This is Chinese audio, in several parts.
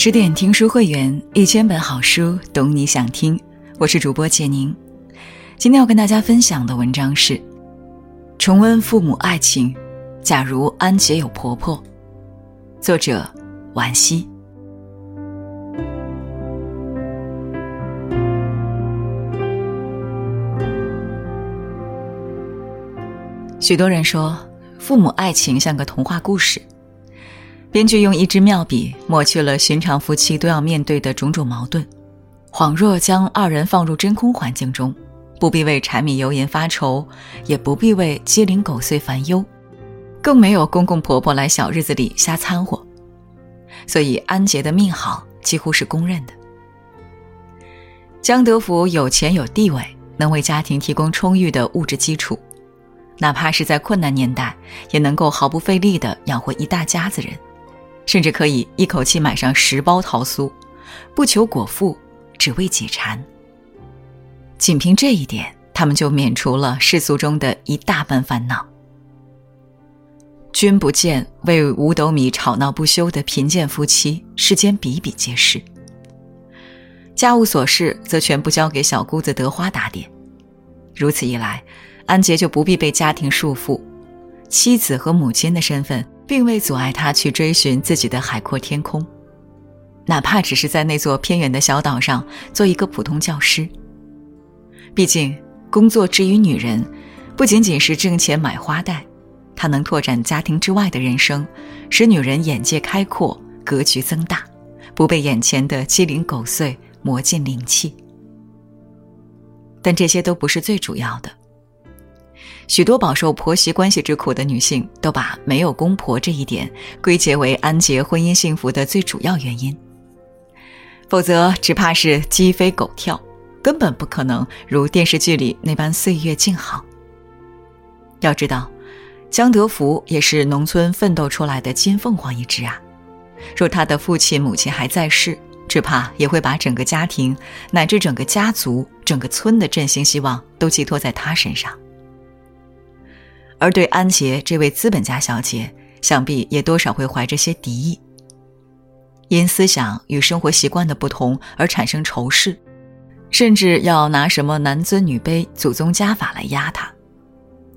十点听书会员，一千本好书，懂你想听。我是主播简宁，今天要跟大家分享的文章是《重温父母爱情》，假如安杰有婆婆。作者：惋惜。许多人说，父母爱情像个童话故事。编剧用一支妙笔抹去了寻常夫妻都要面对的种种矛盾，恍若将二人放入真空环境中，不必为柴米油盐发愁，也不必为鸡零狗碎烦忧，更没有公公婆婆来小日子里瞎掺和。所以安杰的命好几乎是公认的。江德福有钱有地位，能为家庭提供充裕的物质基础，哪怕是在困难年代，也能够毫不费力地养活一大家子人。甚至可以一口气买上十包桃酥，不求果腹，只为解馋。仅凭这一点，他们就免除了世俗中的一大半烦恼。君不见，为五斗米吵闹不休的贫贱夫妻，世间比比皆是。家务琐事则全部交给小姑子德花打点。如此一来，安杰就不必被家庭束缚，妻子和母亲的身份。并未阻碍他去追寻自己的海阔天空，哪怕只是在那座偏远的小岛上做一个普通教师。毕竟，工作之于女人，不仅仅是挣钱买花戴，它能拓展家庭之外的人生，使女人眼界开阔、格局增大，不被眼前的鸡零狗碎磨尽灵气。但这些都不是最主要的。许多饱受婆媳关系之苦的女性，都把没有公婆这一点归结为安杰婚姻幸福的最主要原因。否则，只怕是鸡飞狗跳，根本不可能如电视剧里那般岁月静好。要知道，江德福也是农村奋斗出来的金凤凰一只啊！若他的父亲母亲还在世，只怕也会把整个家庭乃至整个家族、整个村的振兴希望都寄托在他身上。而对安杰这位资本家小姐，想必也多少会怀着些敌意，因思想与生活习惯的不同而产生仇视，甚至要拿什么男尊女卑、祖宗家法来压她。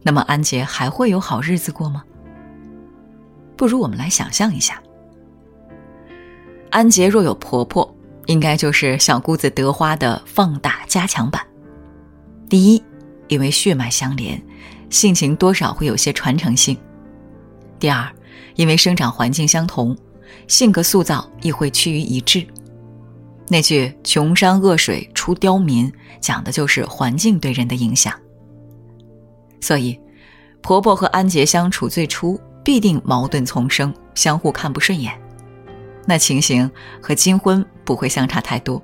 那么安杰还会有好日子过吗？不如我们来想象一下，安杰若有婆婆，应该就是小姑子德花的放大加强版。第一，因为血脉相连。性情多少会有些传承性。第二，因为生长环境相同，性格塑造亦会趋于一致。那句“穷山恶水出刁民”讲的就是环境对人的影响。所以，婆婆和安杰相处最初必定矛盾丛生，相互看不顺眼。那情形和金婚不会相差太多。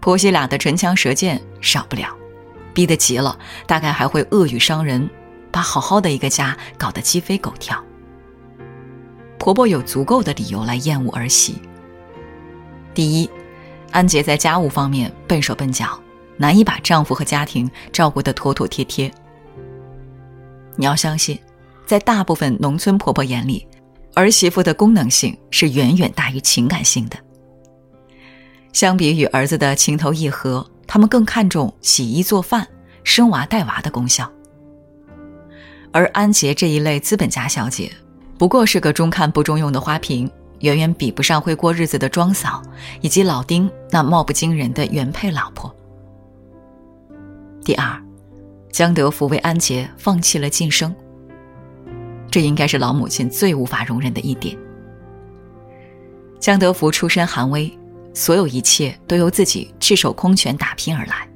婆媳俩的唇枪舌剑少不了。逼得急了，大概还会恶语伤人，把好好的一个家搞得鸡飞狗跳。婆婆有足够的理由来厌恶儿媳。第一，安杰在家务方面笨手笨脚，难以把丈夫和家庭照顾得妥妥帖帖。你要相信，在大部分农村婆婆眼里，儿媳妇的功能性是远远大于情感性的。相比于儿子的情投意合。他们更看重洗衣做饭、生娃带娃的功效，而安杰这一类资本家小姐，不过是个中看不中用的花瓶，远远比不上会过日子的庄嫂以及老丁那貌不惊人的原配老婆。第二，江德福为安杰放弃了晋升，这应该是老母亲最无法容忍的一点。江德福出身寒微。所有一切都由自己赤手空拳打拼而来，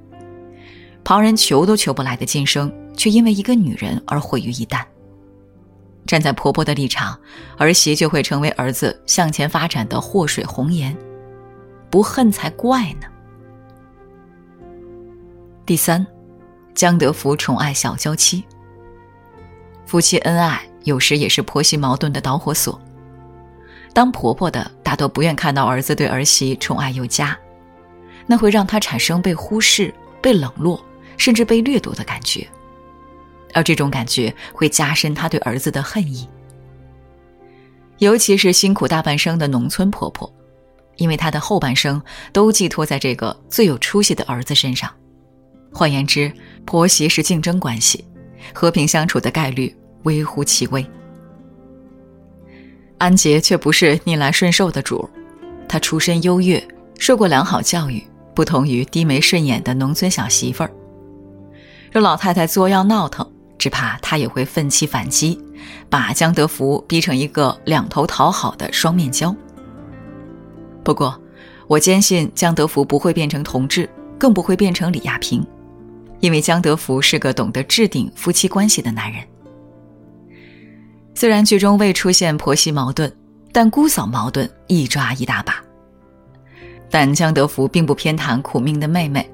旁人求都求不来的晋升，却因为一个女人而毁于一旦。站在婆婆的立场，儿媳就会成为儿子向前发展的祸水红颜，不恨才怪呢。第三，江德福宠爱小娇妻，夫妻恩爱有时也是婆媳矛盾的导火索。当婆婆的大多不愿看到儿子对儿媳宠爱有加，那会让她产生被忽视、被冷落，甚至被掠夺的感觉，而这种感觉会加深她对儿子的恨意。尤其是辛苦大半生的农村婆婆，因为她的后半生都寄托在这个最有出息的儿子身上。换言之，婆媳是竞争关系，和平相处的概率微乎其微。安杰却不是逆来顺受的主，他出身优越，受过良好教育，不同于低眉顺眼的农村小媳妇儿。若老太太作妖闹腾，只怕他也会奋起反击，把江德福逼成一个两头讨好的双面胶。不过，我坚信江德福不会变成同志，更不会变成李亚平，因为江德福是个懂得制定夫妻关系的男人。虽然剧中未出现婆媳矛盾，但姑嫂矛盾一抓一大把。但江德福并不偏袒苦命的妹妹，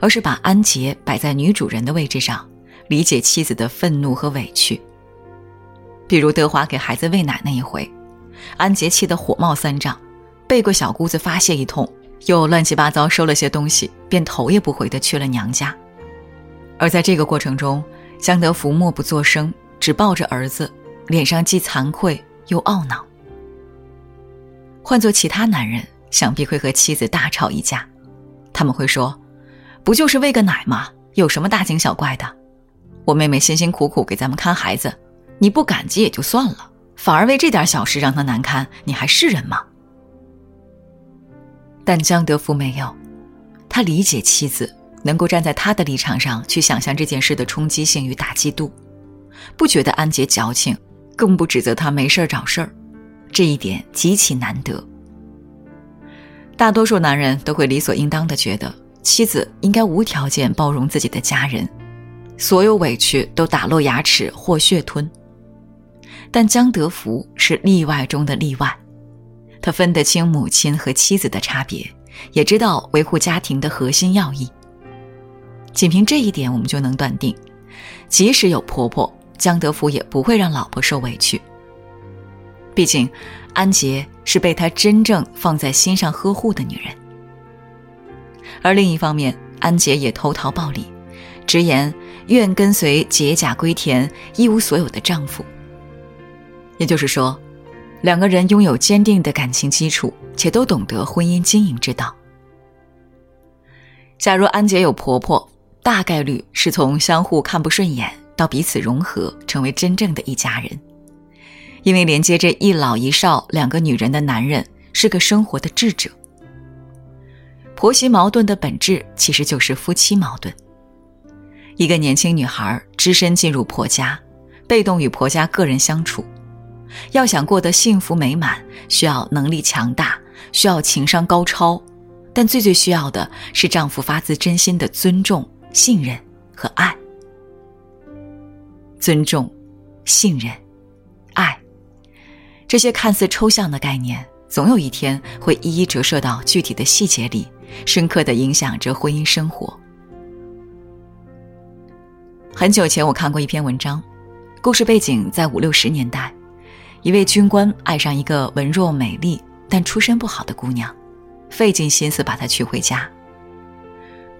而是把安杰摆在女主人的位置上，理解妻子的愤怒和委屈。比如德华给孩子喂奶那一回，安杰气得火冒三丈，背过小姑子发泄一通，又乱七八糟收了些东西，便头也不回的去了娘家。而在这个过程中，江德福默不作声，只抱着儿子。脸上既惭愧又懊恼。换做其他男人，想必会和妻子大吵一架。他们会说：“不就是喂个奶吗？有什么大惊小怪的？我妹妹辛辛苦苦给咱们看孩子，你不感激也就算了，反而为这点小事让她难堪，你还是人吗？”但江德福没有，他理解妻子，能够站在他的立场上去想象这件事的冲击性与打击度，不觉得安杰矫情。更不指责他没事找事儿，这一点极其难得。大多数男人都会理所应当的觉得妻子应该无条件包容自己的家人，所有委屈都打落牙齿或血吞。但江德福是例外中的例外，他分得清母亲和妻子的差别，也知道维护家庭的核心要义。仅凭这一点，我们就能断定，即使有婆婆。江德福也不会让老婆受委屈。毕竟，安杰是被他真正放在心上呵护的女人。而另一方面，安杰也投桃报李，直言愿跟随解甲归田、一无所有的丈夫。也就是说，两个人拥有坚定的感情基础，且都懂得婚姻经营之道。假如安杰有婆婆，大概率是从相互看不顺眼。到彼此融合，成为真正的一家人。因为连接着一老一少两个女人的男人是个生活的智者。婆媳矛盾的本质其实就是夫妻矛盾。一个年轻女孩只身进入婆家，被动与婆家个人相处，要想过得幸福美满，需要能力强大，需要情商高超，但最最需要的是丈夫发自真心的尊重、信任和爱。尊重、信任、爱，这些看似抽象的概念，总有一天会一一折射到具体的细节里，深刻的影响着婚姻生活。很久前，我看过一篇文章，故事背景在五六十年代，一位军官爱上一个文弱美丽但出身不好的姑娘，费尽心思把她娶回家。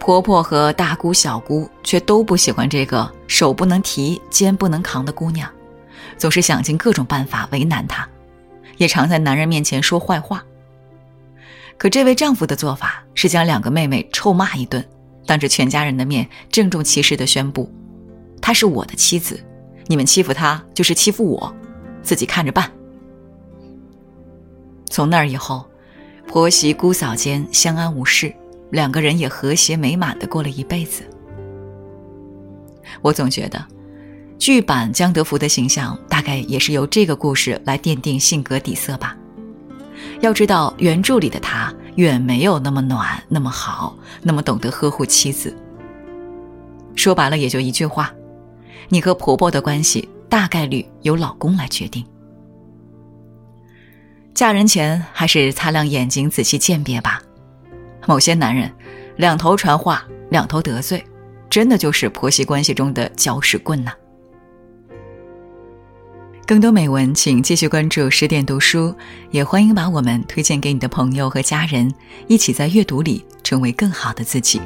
婆婆和大姑、小姑却都不喜欢这个手不能提、肩不能扛的姑娘，总是想尽各种办法为难她，也常在男人面前说坏话。可这位丈夫的做法是将两个妹妹臭骂一顿，当着全家人的面郑重其事地宣布：“她是我的妻子，你们欺负她就是欺负我，自己看着办。”从那儿以后，婆媳姑嫂间相安无事。两个人也和谐美满的过了一辈子。我总觉得，剧版江德福的形象大概也是由这个故事来奠定性格底色吧。要知道，原著里的他远没有那么暖、那么好、那么懂得呵护妻子。说白了，也就一句话：你和婆婆的关系大概率由老公来决定。嫁人前还是擦亮眼睛，仔细鉴别吧。某些男人，两头传话，两头得罪，真的就是婆媳关系中的搅屎棍呐。更多美文，请继续关注十点读书，也欢迎把我们推荐给你的朋友和家人，一起在阅读里成为更好的自己。